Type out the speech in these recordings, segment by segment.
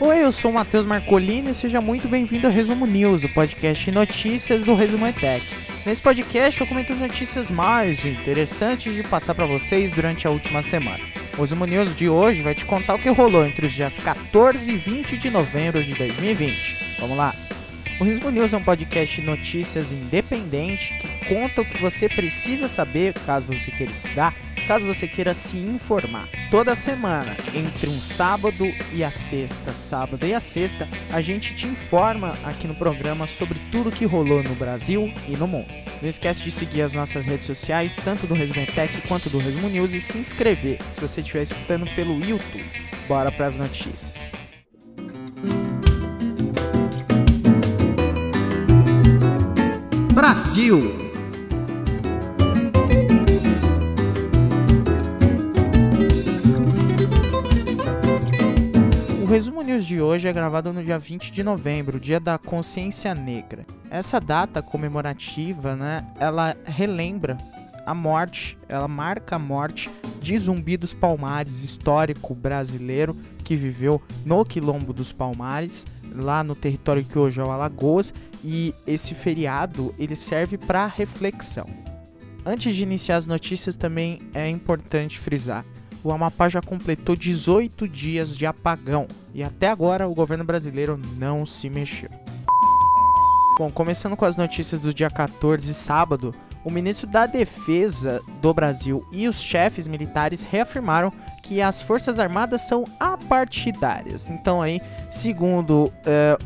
Oi, eu sou o Matheus Marcolini e seja muito bem-vindo ao Resumo News, o podcast de notícias do Resumo ETEC. Nesse podcast eu comento as notícias mais interessantes de passar para vocês durante a última semana. O Resumo News de hoje vai te contar o que rolou entre os dias 14 e 20 de novembro de 2020. Vamos lá! O Resumo News é um podcast de notícias independente que conta o que você precisa saber caso você queira estudar, caso você queira se informar. Toda semana, entre um sábado e a sexta, sábado e a sexta, a gente te informa aqui no programa sobre tudo que rolou no Brasil e no mundo. Não esquece de seguir as nossas redes sociais, tanto do Resumo Tech quanto do Resumo News, e se inscrever se você estiver escutando pelo YouTube. Bora para as notícias. Brasil. O Resumo News de hoje é gravado no dia 20 de novembro, dia da Consciência Negra. Essa data comemorativa, né, ela relembra a morte, ela marca a morte de Zumbi dos Palmares, histórico brasileiro que viveu no Quilombo dos Palmares, lá no território que hoje é o Alagoas, e esse feriado ele serve para reflexão. Antes de iniciar as notícias, também é importante frisar: o Amapá já completou 18 dias de apagão e até agora o governo brasileiro não se mexeu. Bom, começando com as notícias do dia 14, sábado, o ministro da Defesa do Brasil e os chefes militares reafirmaram que as Forças Armadas são apartidárias. Então aí, segundo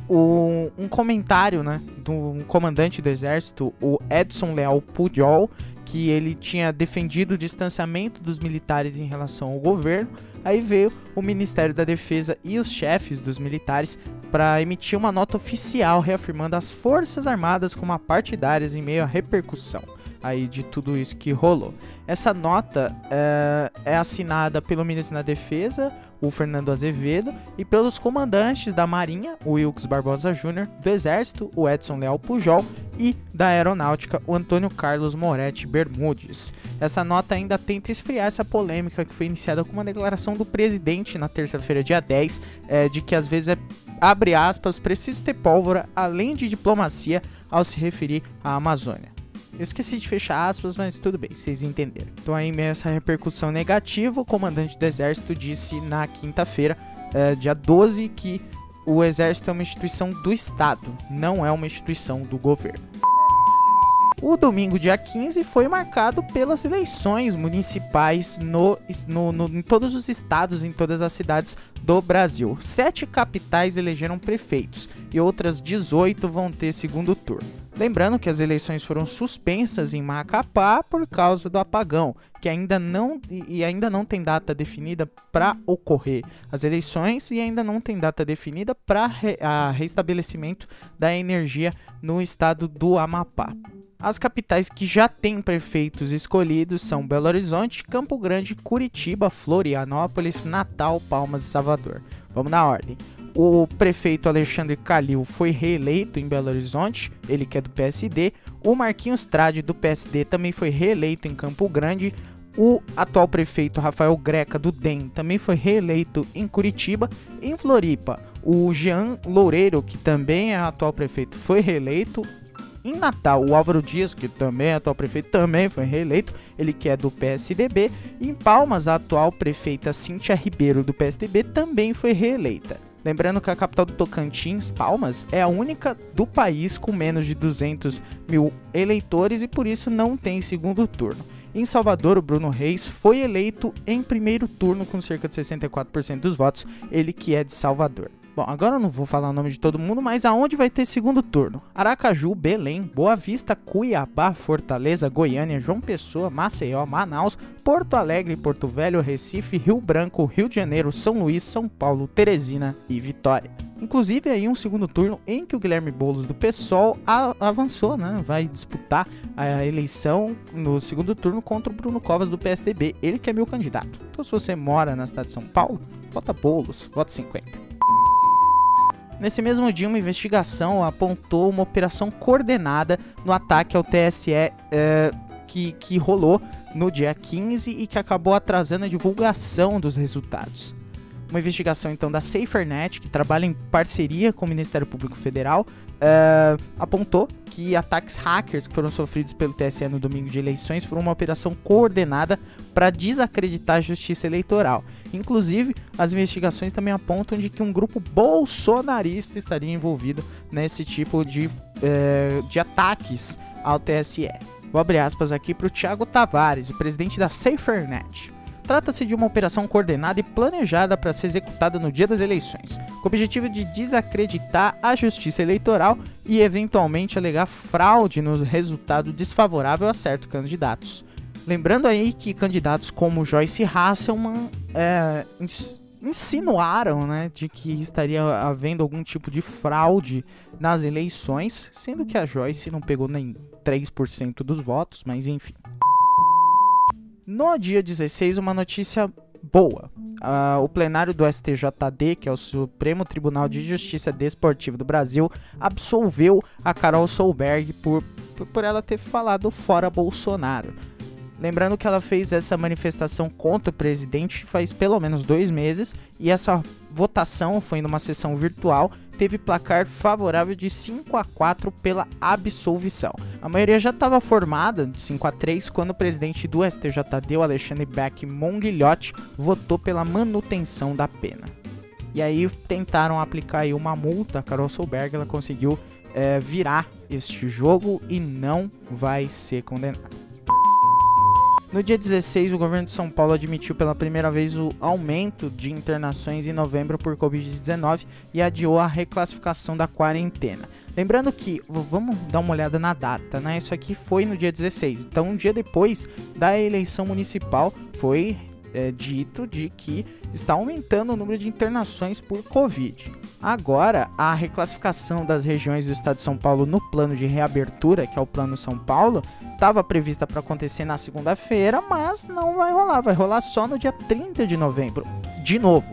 um, um, comentário né, de um comandante do exército, o Edson Leal Pujol, que ele tinha defendido o distanciamento dos militares em relação ao governo, aí veio o Ministério da Defesa e os chefes dos militares para emitir uma nota oficial reafirmando as Forças Armadas como partidárias em meio à repercussão aí de tudo isso que rolou. Essa nota é, é, assinada pelo ministro da Defesa, o Fernando Azevedo, e pelos comandantes da Marinha, o Wilkes Barbosa Júnior, do Exército, o Edson Leal Pujol, e da Aeronáutica, o Antônio Carlos Moretti Bermudes. Essa nota ainda tenta esfriar essa polêmica que foi iniciada com uma declaração do presidente na terça-feira, dia 10, é, de que às vezes é, abre aspas, preciso ter pólvora, além de diplomacia, ao se referir à Amazônia. Esqueci de fechar aspas, mas tudo bem, vocês entenderam. Então, aí, essa repercussão negativa, o comandante do exército disse na quinta-feira, é, dia 12, que o exército é uma instituição do Estado, não é uma instituição do governo. O domingo, dia 15, foi marcado pelas eleições municipais no, no, no, em todos os estados, em todas as cidades do Brasil. Sete capitais elegeram prefeitos e outras 18 vão ter segundo turno. Lembrando que as eleições foram suspensas em Macapá por causa do apagão, que ainda não e ainda não tem data definida para ocorrer as eleições e ainda não tem data definida para re, a restabelecimento da energia no estado do Amapá. As capitais que já têm prefeitos escolhidos são Belo Horizonte, Campo Grande, Curitiba, Florianópolis, Natal, Palmas e Salvador. Vamos na ordem. O prefeito Alexandre Calil foi reeleito em Belo Horizonte, ele que é do PSD. O Marquinhos Trade do PSD também foi reeleito em Campo Grande. O atual prefeito Rafael Greca do DEM também foi reeleito em Curitiba. Em Floripa, o Jean Loureiro, que também é atual prefeito, foi reeleito. Em Natal, o Álvaro Dias, que também é atual prefeito, também foi reeleito, ele que é do PSDB. Em Palmas, a atual prefeita Cíntia Ribeiro, do PSDB, também foi reeleita. Lembrando que a capital do Tocantins, Palmas, é a única do país com menos de 200 mil eleitores e por isso não tem segundo turno. Em Salvador, o Bruno Reis foi eleito em primeiro turno com cerca de 64% dos votos, ele que é de Salvador. Bom, agora eu não vou falar o nome de todo mundo, mas aonde vai ter segundo turno? Aracaju, Belém, Boa Vista, Cuiabá, Fortaleza, Goiânia, João Pessoa, Maceió, Manaus, Porto Alegre, Porto Velho, Recife, Rio Branco, Rio de Janeiro, São Luís, São Paulo, Teresina e Vitória. Inclusive aí um segundo turno em que o Guilherme Boulos do PSOL avançou, né? Vai disputar a eleição no segundo turno contra o Bruno Covas do PSDB, ele que é meu candidato. Então se você mora na cidade de São Paulo, vota Boulos, vota 50. Nesse mesmo dia, uma investigação apontou uma operação coordenada no ataque ao TSE é, que, que rolou no dia 15 e que acabou atrasando a divulgação dos resultados. Uma investigação então da SaferNet, que trabalha em parceria com o Ministério Público Federal, uh, apontou que ataques hackers que foram sofridos pelo TSE no domingo de eleições foram uma operação coordenada para desacreditar a justiça eleitoral. Inclusive, as investigações também apontam de que um grupo bolsonarista estaria envolvido nesse tipo de, uh, de ataques ao TSE. Vou abrir aspas aqui para o Thiago Tavares, o presidente da SaferNet. Trata-se de uma operação coordenada e planejada para ser executada no dia das eleições, com o objetivo de desacreditar a justiça eleitoral e eventualmente alegar fraude no resultado desfavorável a certos candidatos. Lembrando aí que candidatos como Joyce Hasselman é, insinuaram né, de que estaria havendo algum tipo de fraude nas eleições, sendo que a Joyce não pegou nem 3% dos votos, mas enfim. No dia 16, uma notícia boa. Uh, o plenário do STJD, que é o Supremo Tribunal de Justiça Desportiva do Brasil, absolveu a Carol Solberg por, por ela ter falado fora Bolsonaro. Lembrando que ela fez essa manifestação contra o presidente faz pelo menos dois meses e essa votação foi numa sessão virtual, teve placar favorável de 5 a 4 pela absolvição. A maioria já estava formada de 5 a 3 quando o presidente do STJD, Alexandre Beck Monguilhote, votou pela manutenção da pena. E aí tentaram aplicar aí uma multa, a Carol Solberg ela conseguiu é, virar este jogo e não vai ser condenada. No dia 16, o governo de São Paulo admitiu pela primeira vez o aumento de internações em novembro por Covid-19 e adiou a reclassificação da quarentena. Lembrando que, vamos dar uma olhada na data, né? Isso aqui foi no dia 16. Então, um dia depois da eleição municipal, foi é, dito de que está aumentando o número de internações por Covid. Agora, a reclassificação das regiões do estado de São Paulo no plano de reabertura, que é o Plano São Paulo, estava prevista para acontecer na segunda-feira, mas não vai rolar, vai rolar só no dia 30 de novembro. De novo,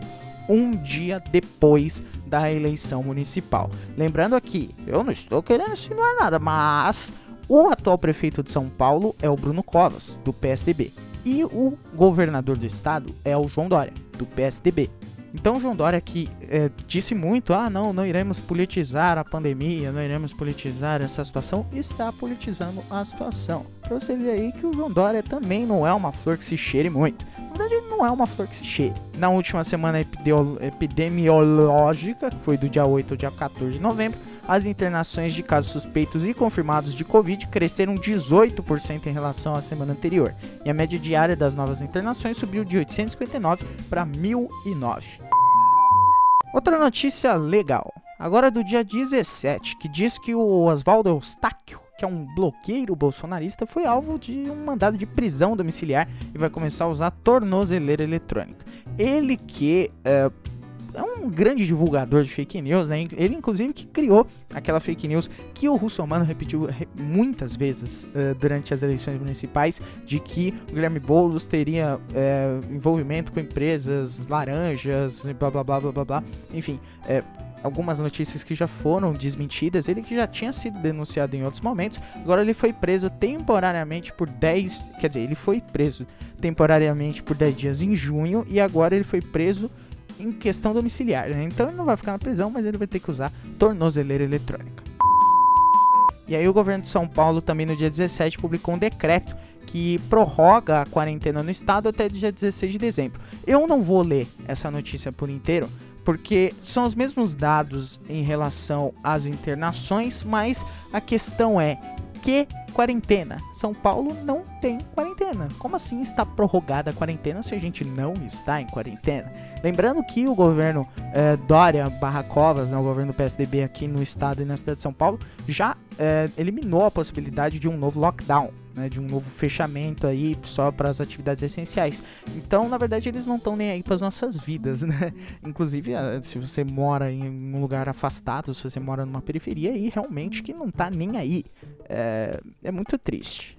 um dia depois da eleição municipal. Lembrando aqui, eu não estou querendo insinuar nada, mas o atual prefeito de São Paulo é o Bruno Covas, do PSDB. E o governador do estado é o João Dória, do PSDB. Então João Dória que é, disse muito, ah não, não iremos politizar a pandemia, não iremos politizar essa situação, está politizando a situação. Pra você ver aí que o João Dória também não é uma flor que se cheire muito. Na verdade, ele não é uma flor que se cheire. Na última semana epidemiológica, que foi do dia 8 ao dia 14 de novembro, as internações de casos suspeitos e confirmados de Covid cresceram 18% em relação à semana anterior, e a média diária das novas internações subiu de 859 para 1009. Outra notícia legal, agora do dia 17, que diz que o Oswaldo Eustáquio, que é um bloqueiro bolsonarista, foi alvo de um mandado de prisão domiciliar e vai começar a usar tornozeleira eletrônica. Ele que uh, é um grande divulgador de fake news, né? Ele, inclusive, que criou aquela fake news que o Russomano repetiu muitas vezes uh, durante as eleições municipais, de que o Guilherme Boulos teria uh, envolvimento com empresas laranjas, blá blá blá blá blá blá. Enfim, uh, algumas notícias que já foram desmentidas, ele que já tinha sido denunciado em outros momentos, agora ele foi preso temporariamente por 10, quer dizer, ele foi preso temporariamente por 10 dias em junho e agora ele foi preso em questão domiciliar, né? Então ele não vai ficar na prisão, mas ele vai ter que usar tornozeleira eletrônica. E aí o governo de São Paulo também no dia 17 publicou um decreto que prorroga a quarentena no estado até dia 16 de dezembro. Eu não vou ler essa notícia por inteiro, porque são os mesmos dados em relação às internações, mas a questão é que quarentena. São Paulo não tem quarentena. Como assim está prorrogada a quarentena se a gente não está em quarentena? Lembrando que o governo eh, Dória barra Covas, né, o governo PSDB aqui no estado e na cidade de São Paulo, já eh, eliminou a possibilidade de um novo lockdown. Né, de um novo fechamento aí só para as atividades essenciais. Então, na verdade, eles não estão nem aí para as nossas vidas, né? Inclusive, eh, se você mora em um lugar afastado, se você mora numa periferia, aí realmente que não tá nem aí. É, é muito triste.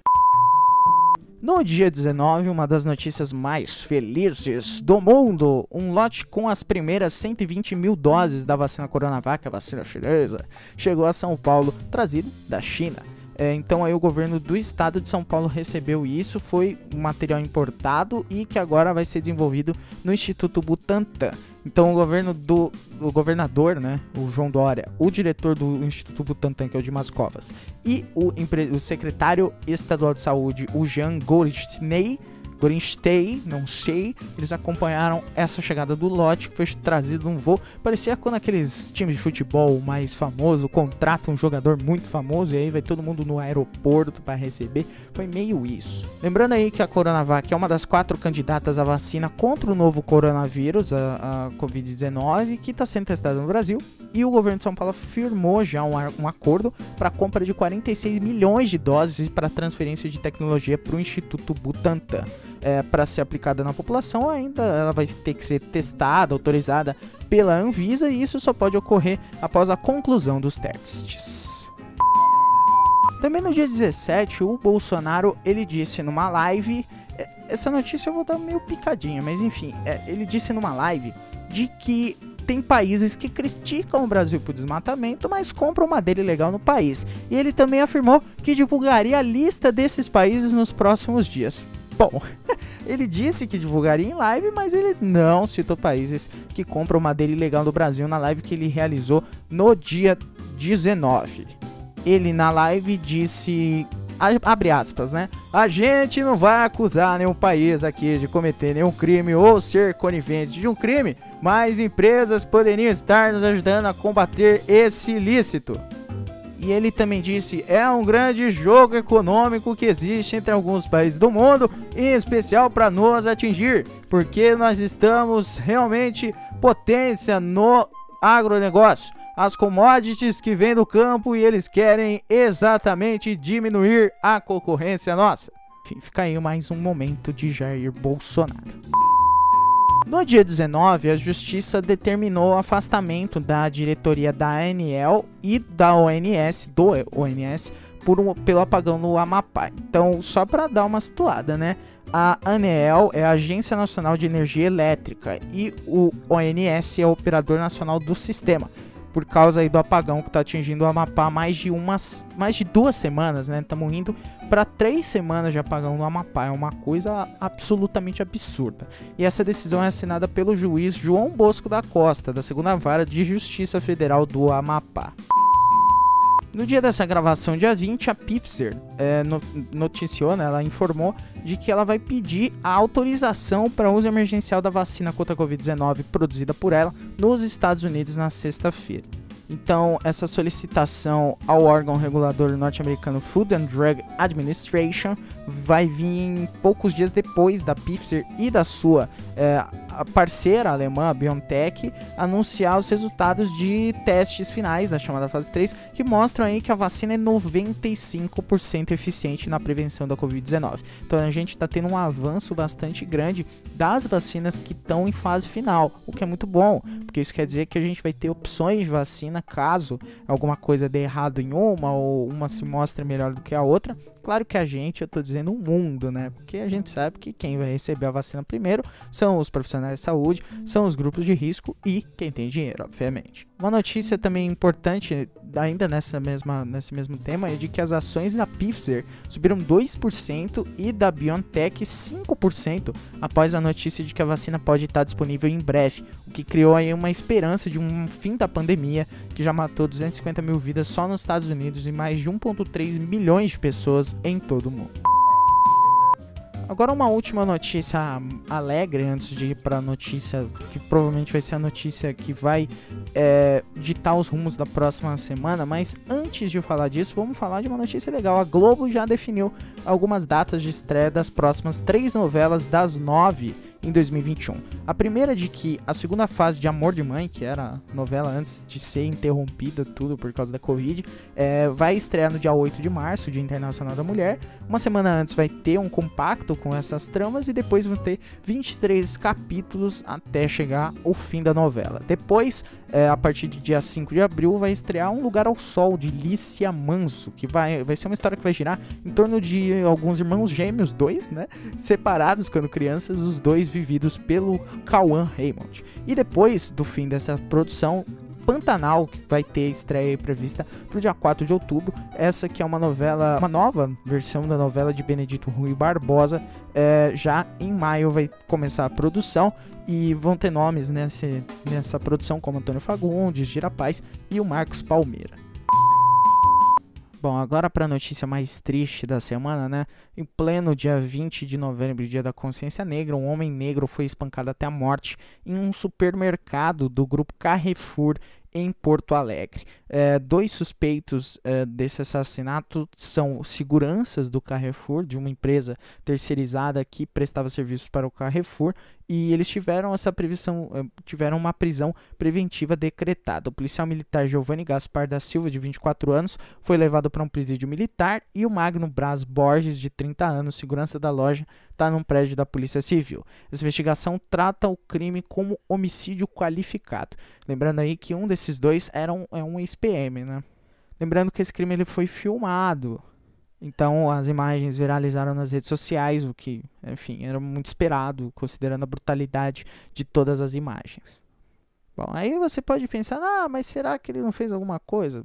No dia 19, uma das notícias mais felizes do mundo, um lote com as primeiras 120 mil doses da vacina Coronavac, a vacina chinesa, chegou a São Paulo, trazido da China. É, então aí o governo do estado de São Paulo recebeu isso, foi material importado e que agora vai ser desenvolvido no Instituto Butantan. Então o governo do o governador, né, o João Dória, o diretor do Instituto Butantan, que é o Dimas Covas, e o, o secretário estadual de saúde, o Jean Gorinstei, não sei, eles acompanharam essa chegada do lote que foi trazido num voo. Parecia quando aqueles times de futebol mais famoso contratam um jogador muito famoso e aí vai todo mundo no aeroporto para receber. Foi meio isso. Lembrando aí que a Coronavac é uma das quatro candidatas à vacina contra o novo coronavírus, a, a Covid-19, que está sendo testada no Brasil. E o governo de São Paulo firmou já um, um acordo para a compra de 46 milhões de doses para transferência de tecnologia para o Instituto Butantan é, para ser aplicada na população, ainda ela vai ter que ser testada, autorizada pela Anvisa e isso só pode ocorrer após a conclusão dos testes. Também no dia 17, o Bolsonaro ele disse numa live, é, essa notícia eu vou dar meio picadinha, mas enfim, é, ele disse numa live de que tem países que criticam o Brasil por desmatamento, mas compram madeira ilegal no país. E ele também afirmou que divulgaria a lista desses países nos próximos dias. Bom, ele disse que divulgaria em live, mas ele não citou países que compram madeira ilegal do Brasil na live que ele realizou no dia 19. Ele na live disse abre aspas, né? A gente não vai acusar nenhum país aqui de cometer nenhum crime ou ser conivente de um crime, mas empresas poderiam estar nos ajudando a combater esse ilícito. E ele também disse: é um grande jogo econômico que existe entre alguns países do mundo, em especial para nos atingir, porque nós estamos realmente potência no agronegócio. As commodities que vêm do campo e eles querem exatamente diminuir a concorrência nossa. Enfim, fica aí mais um momento de Jair Bolsonaro. No dia 19, a justiça determinou o afastamento da diretoria da ANL e da ONS, do ONS, por um, pelo apagão no Amapá. Então, só para dar uma situada, né? A ANEEL é a Agência Nacional de Energia Elétrica e o ONS é o operador nacional do sistema por causa aí do apagão que está atingindo o Amapá mais de umas, mais de duas semanas, né? Estamos indo para três semanas de apagão no Amapá, é uma coisa absolutamente absurda. E essa decisão é assinada pelo juiz João Bosco da Costa, da segunda vara de Justiça Federal do Amapá. No dia dessa gravação, dia 20, a Pfizer é, noticiou, né, ela informou de que ela vai pedir a autorização para uso emergencial da vacina contra a Covid-19 produzida por ela nos Estados Unidos na sexta-feira. Então, essa solicitação ao órgão regulador norte-americano Food and Drug Administration vai vir poucos dias depois da Pfizer e da sua é, parceira alemã, a BioNTech, anunciar os resultados de testes finais da chamada fase 3, que mostram aí que a vacina é 95% eficiente na prevenção da Covid-19. Então a gente está tendo um avanço bastante grande das vacinas que estão em fase final, o que é muito bom, porque isso quer dizer que a gente vai ter opções de vacina caso alguma coisa dê errado em uma ou uma se mostre melhor do que a outra. Claro que a gente, eu estou dizendo o mundo, né? Porque a gente sabe que quem vai receber a vacina primeiro são os profissionais de saúde, são os grupos de risco e quem tem dinheiro, obviamente. Uma notícia também importante, ainda nessa mesma, nesse mesmo tema, é de que as ações da Pfizer subiram 2% e da BioNTech 5% após a notícia de que a vacina pode estar disponível em breve, o que criou aí uma esperança de um fim da pandemia que já matou 250 mil vidas só nos Estados Unidos e mais de 1,3 milhões de em todo o mundo. Agora uma última notícia alegre antes de ir para a notícia que provavelmente vai ser a notícia que vai é, ditar os rumos da próxima semana. Mas antes de falar disso, vamos falar de uma notícia legal. A Globo já definiu algumas datas de estreia das próximas três novelas das nove em 2021. A primeira de que a segunda fase de Amor de Mãe, que era a novela antes de ser interrompida tudo por causa da Covid, é, vai estrear no dia 8 de março, Dia Internacional da Mulher. Uma semana antes vai ter um compacto com essas tramas e depois vão ter 23 capítulos até chegar o fim da novela. Depois, é, a partir de dia 5 de abril, vai estrear Um Lugar ao Sol, de Lícia Manso, que vai, vai ser uma história que vai girar em torno de alguns irmãos gêmeos, dois, né? Separados quando crianças, os dois vividos pelo Cauã Raymond. E depois do fim dessa produção, Pantanal, que vai ter estreia prevista para o dia 4 de outubro. Essa que é uma novela, uma nova versão da novela de Benedito Rui Barbosa. É, já em maio vai começar a produção e vão ter nomes nesse, nessa produção como Antônio Fagundes, Girapaz e o Marcos Palmeira. Bom, agora para a notícia mais triste da semana, né? Em pleno dia 20 de novembro, dia da consciência negra, um homem negro foi espancado até a morte em um supermercado do grupo Carrefour em Porto Alegre. É, dois suspeitos é, desse assassinato são seguranças do Carrefour, de uma empresa terceirizada que prestava serviços para o Carrefour, e eles tiveram essa previsão, é, tiveram uma prisão preventiva decretada. O policial militar Giovanni Gaspar da Silva, de 24 anos, foi levado para um presídio militar e o Magno Braz Borges, de 30 anos, segurança da loja, está num prédio da Polícia Civil. Essa investigação trata o crime como homicídio qualificado. Lembrando aí que um desses dois era um, é um ex-PM, né? Lembrando que esse crime ele foi filmado. Então as imagens viralizaram nas redes sociais, o que, enfim, era muito esperado, considerando a brutalidade de todas as imagens. Bom, aí você pode pensar, ah, mas será que ele não fez alguma coisa?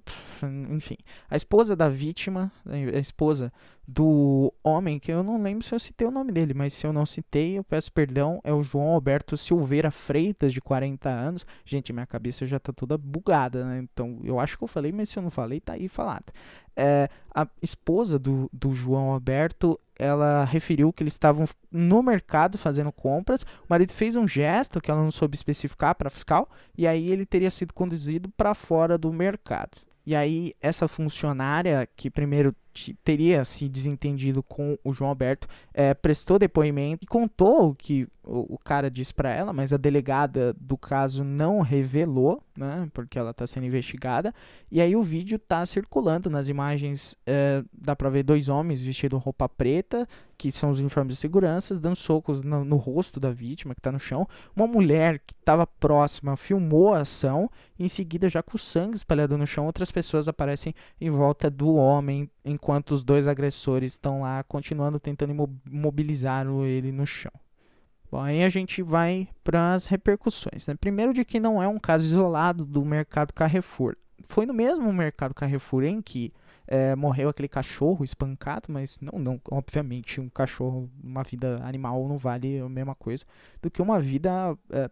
Enfim, a esposa da vítima, a esposa do homem, que eu não lembro se eu citei o nome dele, mas se eu não citei, eu peço perdão, é o João Alberto Silveira Freitas, de 40 anos. Gente, minha cabeça já tá toda bugada, né? Então, eu acho que eu falei, mas se eu não falei, tá aí falado. É, a esposa do, do João Alberto, ela referiu que eles estavam no mercado fazendo compras. O marido fez um gesto que ela não soube especificar para fiscal, e aí ele teria sido conduzido para fora do mercado. E aí, essa funcionária que primeiro teria se desentendido com o João Alberto, é, prestou depoimento e contou o que o, o cara disse para ela, mas a delegada do caso não revelou, né, porque ela está sendo investigada. E aí o vídeo está circulando nas imagens, é, dá para ver dois homens vestidos roupa preta, que são os uniformes de segurança, dando socos no, no rosto da vítima que está no chão. Uma mulher que estava próxima filmou a ação, e em seguida, já com sangue espalhado no chão, outras pessoas aparecem em volta do homem enquanto os dois agressores estão lá continuando tentando imobilizar ele no chão. Bom, aí a gente vai para as repercussões. Né? Primeiro, de que não é um caso isolado do mercado Carrefour. Foi no mesmo mercado Carrefour em que é, morreu aquele cachorro espancado, mas não, não, obviamente, um cachorro, uma vida animal não vale a mesma coisa do que uma vida. É,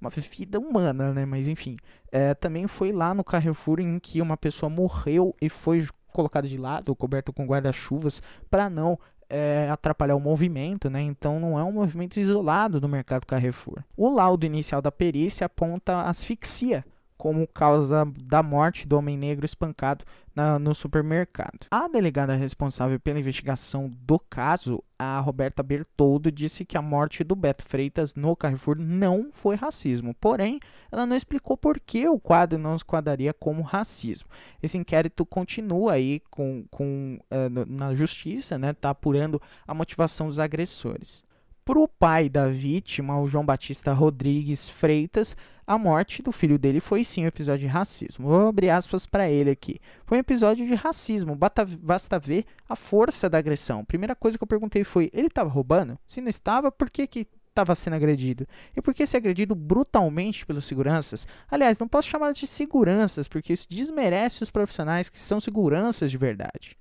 uma vida humana, né? Mas enfim, é, também foi lá no Carrefour em que uma pessoa morreu e foi colocado de lado, coberto com guarda-chuvas, para não é, atrapalhar o movimento, né? Então não é um movimento isolado do mercado Carrefour. O laudo inicial da perícia aponta asfixia como causa da morte do homem negro espancado na, no supermercado. A delegada responsável pela investigação do caso, a Roberta Bertoldo, disse que a morte do Beto Freitas no Carrefour não foi racismo. Porém, ela não explicou por que o quadro não se quadraria como racismo. Esse inquérito continua aí com, com, uh, na justiça, né? Tá apurando a motivação dos agressores. Para o pai da vítima, o João Batista Rodrigues Freitas, a morte do filho dele foi sim um episódio de racismo. Vou abrir aspas para ele aqui. Foi um episódio de racismo, basta ver a força da agressão. Primeira coisa que eu perguntei foi: ele estava roubando? Se não estava, por que que estava sendo agredido? E por que ser agredido brutalmente pelos seguranças? Aliás, não posso chamar de seguranças, porque isso desmerece os profissionais que são seguranças de verdade.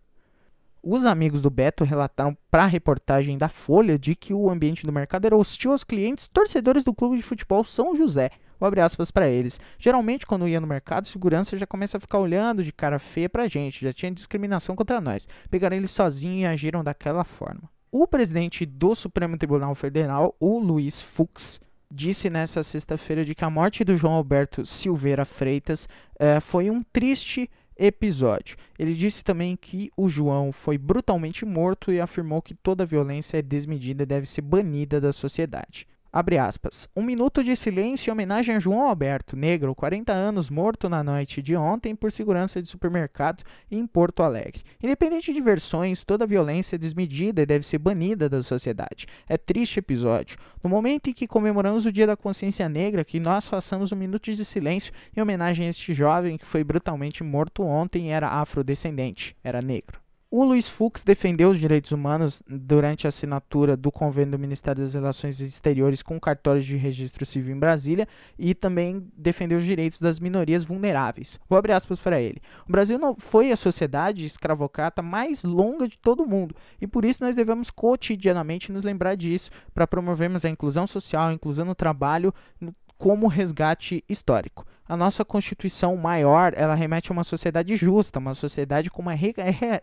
Os amigos do Beto relataram para a reportagem da Folha de que o ambiente do mercado era hostil aos clientes torcedores do clube de futebol São José. Vou abrir aspas para eles. Geralmente, quando ia no mercado, segurança já começa a ficar olhando de cara feia pra gente, já tinha discriminação contra nós. Pegaram ele sozinho e agiram daquela forma. O presidente do Supremo Tribunal Federal, o Luiz Fux, disse nessa sexta-feira de que a morte do João Alberto Silveira Freitas eh, foi um triste episódio. Ele disse também que o João foi brutalmente morto e afirmou que toda violência é desmedida e deve ser banida da sociedade. Abre aspas. Um minuto de silêncio em homenagem a João Alberto, negro, 40 anos, morto na noite de ontem por segurança de supermercado em Porto Alegre. Independente de versões, toda violência é desmedida e deve ser banida da sociedade. É triste episódio. No momento em que comemoramos o Dia da Consciência Negra, que nós façamos um minuto de silêncio em homenagem a este jovem que foi brutalmente morto ontem e era afrodescendente, era negro. O Luiz Fux defendeu os direitos humanos durante a assinatura do convênio do Ministério das Relações Exteriores com cartórios de registro civil em Brasília e também defendeu os direitos das minorias vulneráveis. Vou abrir aspas para ele. O Brasil não foi a sociedade escravocrata mais longa de todo o mundo e por isso nós devemos cotidianamente nos lembrar disso para promovermos a inclusão social, a inclusão no trabalho como resgate histórico a nossa Constituição maior, ela remete a uma sociedade justa, uma sociedade com uma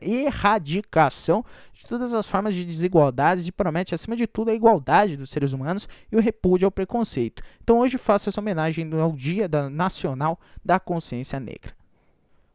erradicação de todas as formas de desigualdades e promete, acima de tudo, a igualdade dos seres humanos e o repúdio ao preconceito. Então hoje faço essa homenagem ao Dia Nacional da Consciência Negra.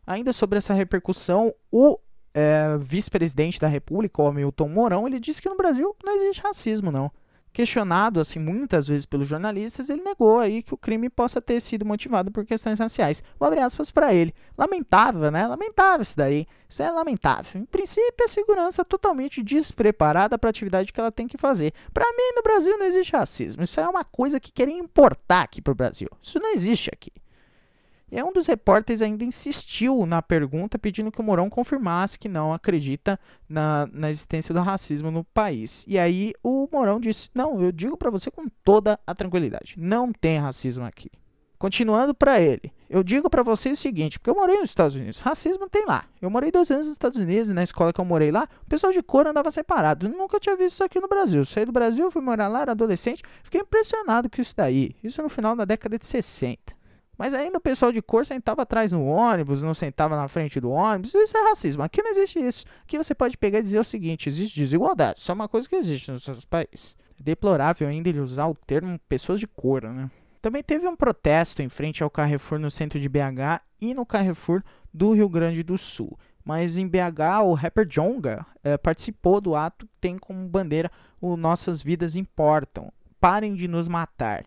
Ainda sobre essa repercussão, o é, vice-presidente da República, o Hamilton Mourão, ele disse que no Brasil não existe racismo, não questionado assim muitas vezes pelos jornalistas, ele negou aí que o crime possa ter sido motivado por questões raciais. Vou abrir aspas para ele. Lamentável, né? Lamentável isso daí. Isso é lamentável. Em princípio, a segurança totalmente despreparada para a atividade que ela tem que fazer. Para mim, no Brasil não existe racismo. Isso é uma coisa que querem importar aqui para o Brasil. Isso não existe aqui. E um dos repórteres ainda insistiu na pergunta, pedindo que o Mourão confirmasse que não acredita na, na existência do racismo no país. E aí o Mourão disse: Não, eu digo para você com toda a tranquilidade: não tem racismo aqui. Continuando para ele, eu digo para você o seguinte, porque eu morei nos Estados Unidos, racismo tem lá. Eu morei dois anos nos Estados Unidos na escola que eu morei lá, o pessoal de cor andava separado. Eu nunca tinha visto isso aqui no Brasil. Eu saí do Brasil, fui morar lá, era adolescente, fiquei impressionado com isso daí. Isso no final da década de 60. Mas ainda o pessoal de cor sentava atrás no ônibus, não sentava na frente do ônibus. Isso é racismo. Aqui não existe isso. Aqui você pode pegar e dizer o seguinte: existe desigualdade. Isso é uma coisa que existe nos seus países. É deplorável ainda ele usar o termo pessoas de cor, né? Também teve um protesto em frente ao Carrefour no centro de BH e no Carrefour do Rio Grande do Sul. Mas em BH, o rapper Jonga eh, participou do ato que tem como bandeira o Nossas Vidas Importam. Parem de nos matar.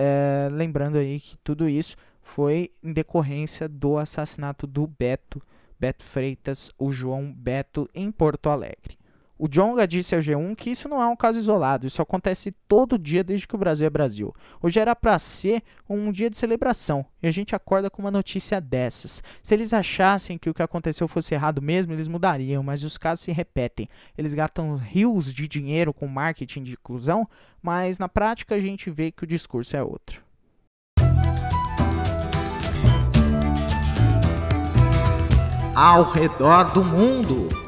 É, lembrando aí que tudo isso foi em decorrência do assassinato do Beto, Beto Freitas, o João Beto, em Porto Alegre. O Jonga disse ao G1 que isso não é um caso isolado, isso acontece todo dia desde que o Brasil é Brasil. Hoje era para ser um dia de celebração e a gente acorda com uma notícia dessas. Se eles achassem que o que aconteceu fosse errado mesmo, eles mudariam, mas os casos se repetem. Eles gastam rios de dinheiro com marketing de inclusão, mas na prática a gente vê que o discurso é outro. Ao redor do mundo.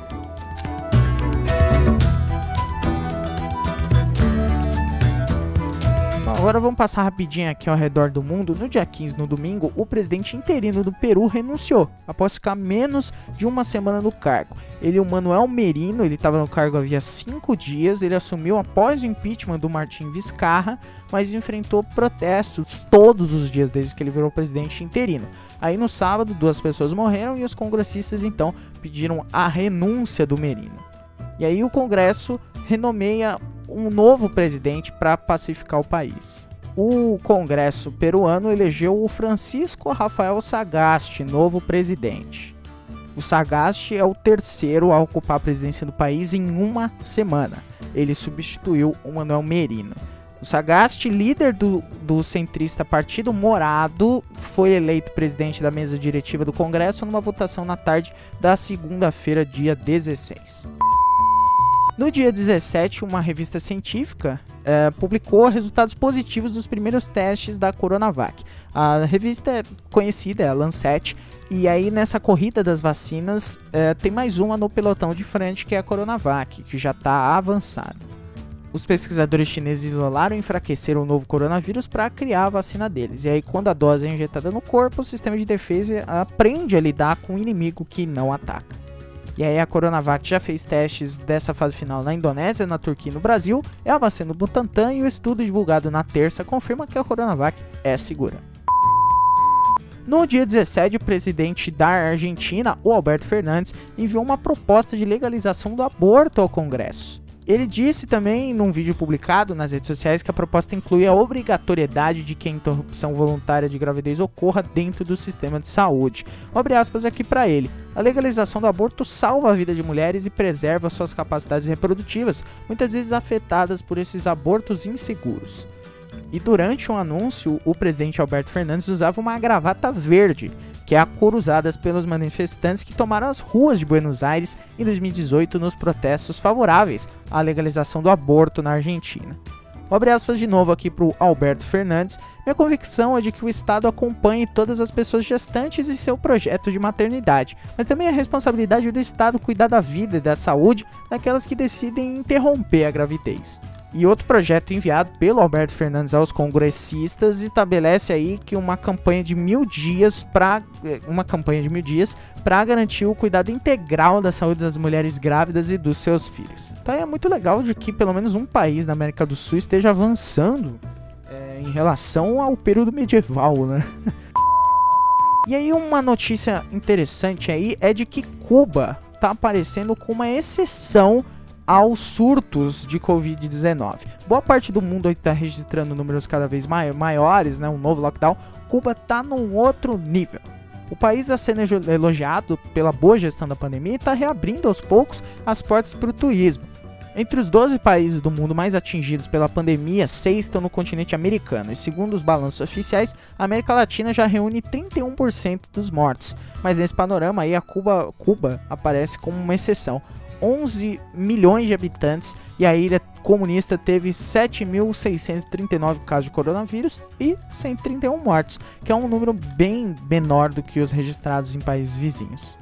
Agora vamos passar rapidinho aqui ao redor do mundo. No dia 15, no domingo, o presidente interino do Peru renunciou após ficar menos de uma semana no cargo. Ele, o Manuel Merino, ele estava no cargo havia cinco dias. Ele assumiu após o impeachment do Martim Vizcarra, mas enfrentou protestos todos os dias desde que ele virou presidente interino. Aí no sábado, duas pessoas morreram e os congressistas então pediram a renúncia do Merino. E aí o Congresso renomeia um novo presidente para pacificar o país. O Congresso peruano elegeu o Francisco Rafael Sagasti, novo presidente. O Sagasti é o terceiro a ocupar a presidência do país em uma semana. Ele substituiu o Manuel Merino. O Sagasti, líder do, do centrista Partido Morado, foi eleito presidente da mesa diretiva do Congresso numa votação na tarde da segunda-feira, dia 16. No dia 17, uma revista científica é, publicou resultados positivos dos primeiros testes da Coronavac. A revista é conhecida, é a Lancet, e aí nessa corrida das vacinas é, tem mais uma no pelotão de frente que é a Coronavac, que já está avançada. Os pesquisadores chineses isolaram e enfraqueceram o novo coronavírus para criar a vacina deles. E aí, quando a dose é injetada no corpo, o sistema de defesa aprende a lidar com o inimigo que não ataca. E aí a Coronavac já fez testes dessa fase final na Indonésia, na Turquia e no Brasil. É a vacina Butantan e o estudo divulgado na terça confirma que a Coronavac é segura. No dia 17, o presidente da Argentina, o Alberto Fernandes, enviou uma proposta de legalização do aborto ao Congresso. Ele disse também num vídeo publicado nas redes sociais que a proposta inclui a obrigatoriedade de que a interrupção voluntária de gravidez ocorra dentro do sistema de saúde. Abre aspas aqui para ele. A legalização do aborto salva a vida de mulheres e preserva suas capacidades reprodutivas, muitas vezes afetadas por esses abortos inseguros. E durante um anúncio, o presidente Alberto Fernandes usava uma gravata verde, que é a cor usada pelos manifestantes que tomaram as ruas de Buenos Aires em 2018 nos protestos favoráveis à legalização do aborto na Argentina. Vou abrir aspas de novo aqui para o Alberto Fernandes. Minha convicção é de que o Estado acompanhe todas as pessoas gestantes em seu projeto de maternidade, mas também é responsabilidade do Estado cuidar da vida e da saúde daquelas que decidem interromper a gravidez. E outro projeto enviado pelo Alberto Fernandes aos congressistas estabelece aí que uma campanha de mil dias para eh, uma campanha de mil dias para garantir o cuidado integral da saúde das mulheres grávidas e dos seus filhos. Então é muito legal de que pelo menos um país da América do Sul esteja avançando é, em relação ao período medieval, né? E aí uma notícia interessante aí é de que Cuba tá aparecendo como uma exceção aos surtos de Covid-19. Boa parte do mundo está registrando números cada vez maiores, né, um novo lockdown. Cuba está num outro nível. O país está sendo elogiado pela boa gestão da pandemia e está reabrindo aos poucos as portas para o turismo. Entre os 12 países do mundo mais atingidos pela pandemia, seis estão no continente americano, e segundo os balanços oficiais, a América Latina já reúne 31% dos mortos. Mas nesse panorama aí, a Cuba, Cuba aparece como uma exceção, 11 milhões de habitantes e a ilha comunista teve 7.639 casos de coronavírus e 131 mortos, que é um número bem menor do que os registrados em países vizinhos.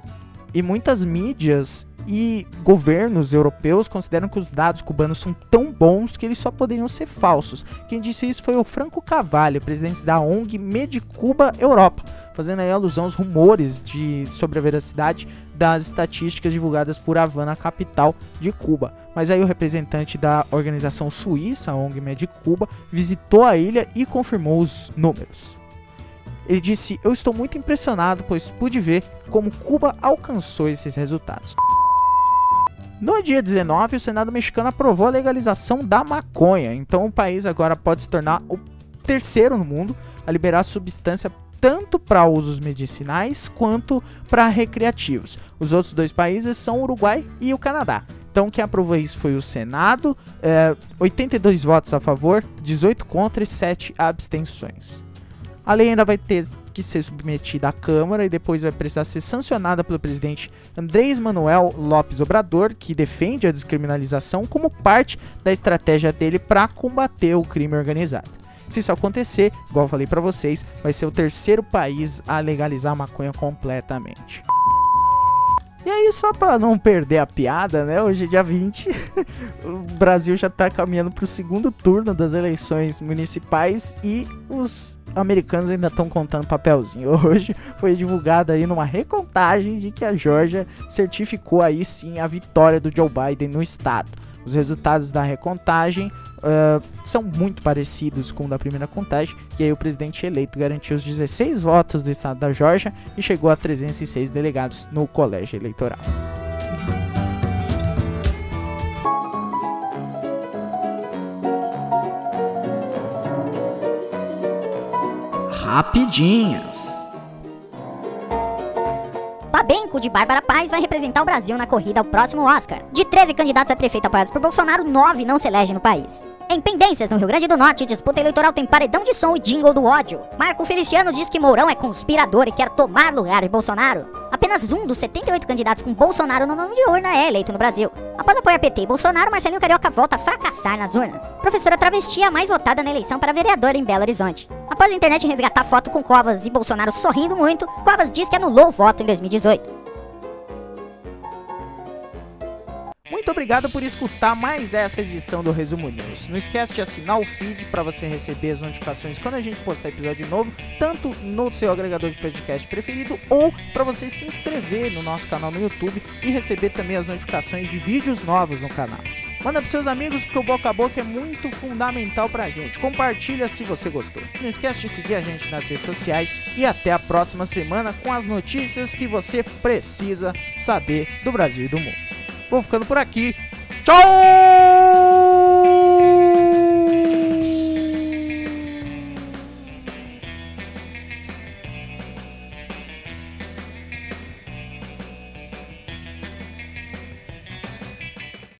E muitas mídias e governos europeus consideram que os dados cubanos são tão bons que eles só poderiam ser falsos. Quem disse isso foi o Franco Cavalli, presidente da ONG Medicuba Europa, fazendo aí alusão aos rumores de, sobre a veracidade das estatísticas divulgadas por Havana, capital de Cuba. Mas aí o representante da organização suíça, a ONG Medicuba, visitou a ilha e confirmou os números. Ele disse: Eu estou muito impressionado, pois pude ver como Cuba alcançou esses resultados. No dia 19, o Senado mexicano aprovou a legalização da maconha. Então o país agora pode se tornar o terceiro no mundo a liberar substância tanto para usos medicinais quanto para recreativos. Os outros dois países são o Uruguai e o Canadá. Então quem aprovou isso foi o Senado, é, 82 votos a favor, 18 contra e 7 abstenções. A lei ainda vai ter que ser submetida à Câmara e depois vai precisar ser sancionada pelo presidente Andrés Manuel Lopes Obrador, que defende a descriminalização como parte da estratégia dele para combater o crime organizado. Se isso acontecer, igual eu falei para vocês, vai ser o terceiro país a legalizar a maconha completamente. E aí, só para não perder a piada, né? Hoje é dia 20, o Brasil já tá caminhando pro segundo turno das eleições municipais e os americanos ainda estão contando papelzinho. Hoje foi divulgado aí numa recontagem de que a Georgia certificou aí sim a vitória do Joe Biden no estado. Os resultados da recontagem Uh, são muito parecidos com o da primeira contagem, e aí o presidente eleito garantiu os 16 votos do estado da Georgia e chegou a 306 delegados no colégio eleitoral. Rapidinhas. Babenco de Bárbara Paz vai representar o Brasil na corrida ao próximo Oscar. De 13 candidatos a prefeito apoiados por Bolsonaro, 9 não se elegem no país. Em Pendências, no Rio Grande do Norte, disputa eleitoral tem paredão de som e jingle do ódio. Marco Feliciano diz que Mourão é conspirador e quer tomar lugar de Bolsonaro. Apenas um dos 78 candidatos com Bolsonaro no nome de urna é eleito no Brasil. Após apoiar PT e Bolsonaro, Marcelinho Carioca volta a fracassar nas urnas. Professora travesti a mais votada na eleição para vereadora em Belo Horizonte. Após a internet resgatar foto com Covas e Bolsonaro sorrindo muito, Covas diz que anulou o voto em 2018. Muito obrigado por escutar mais essa edição do Resumo News. Não esquece de assinar o feed para você receber as notificações quando a gente postar episódio novo, tanto no seu agregador de podcast preferido ou para você se inscrever no nosso canal no YouTube e receber também as notificações de vídeos novos no canal. Manda pros seus amigos porque o boca a boca é muito fundamental pra gente. Compartilha se você gostou. Não esquece de seguir a gente nas redes sociais e até a próxima semana com as notícias que você precisa saber do Brasil e do mundo. Vou ficando por aqui. Tchau!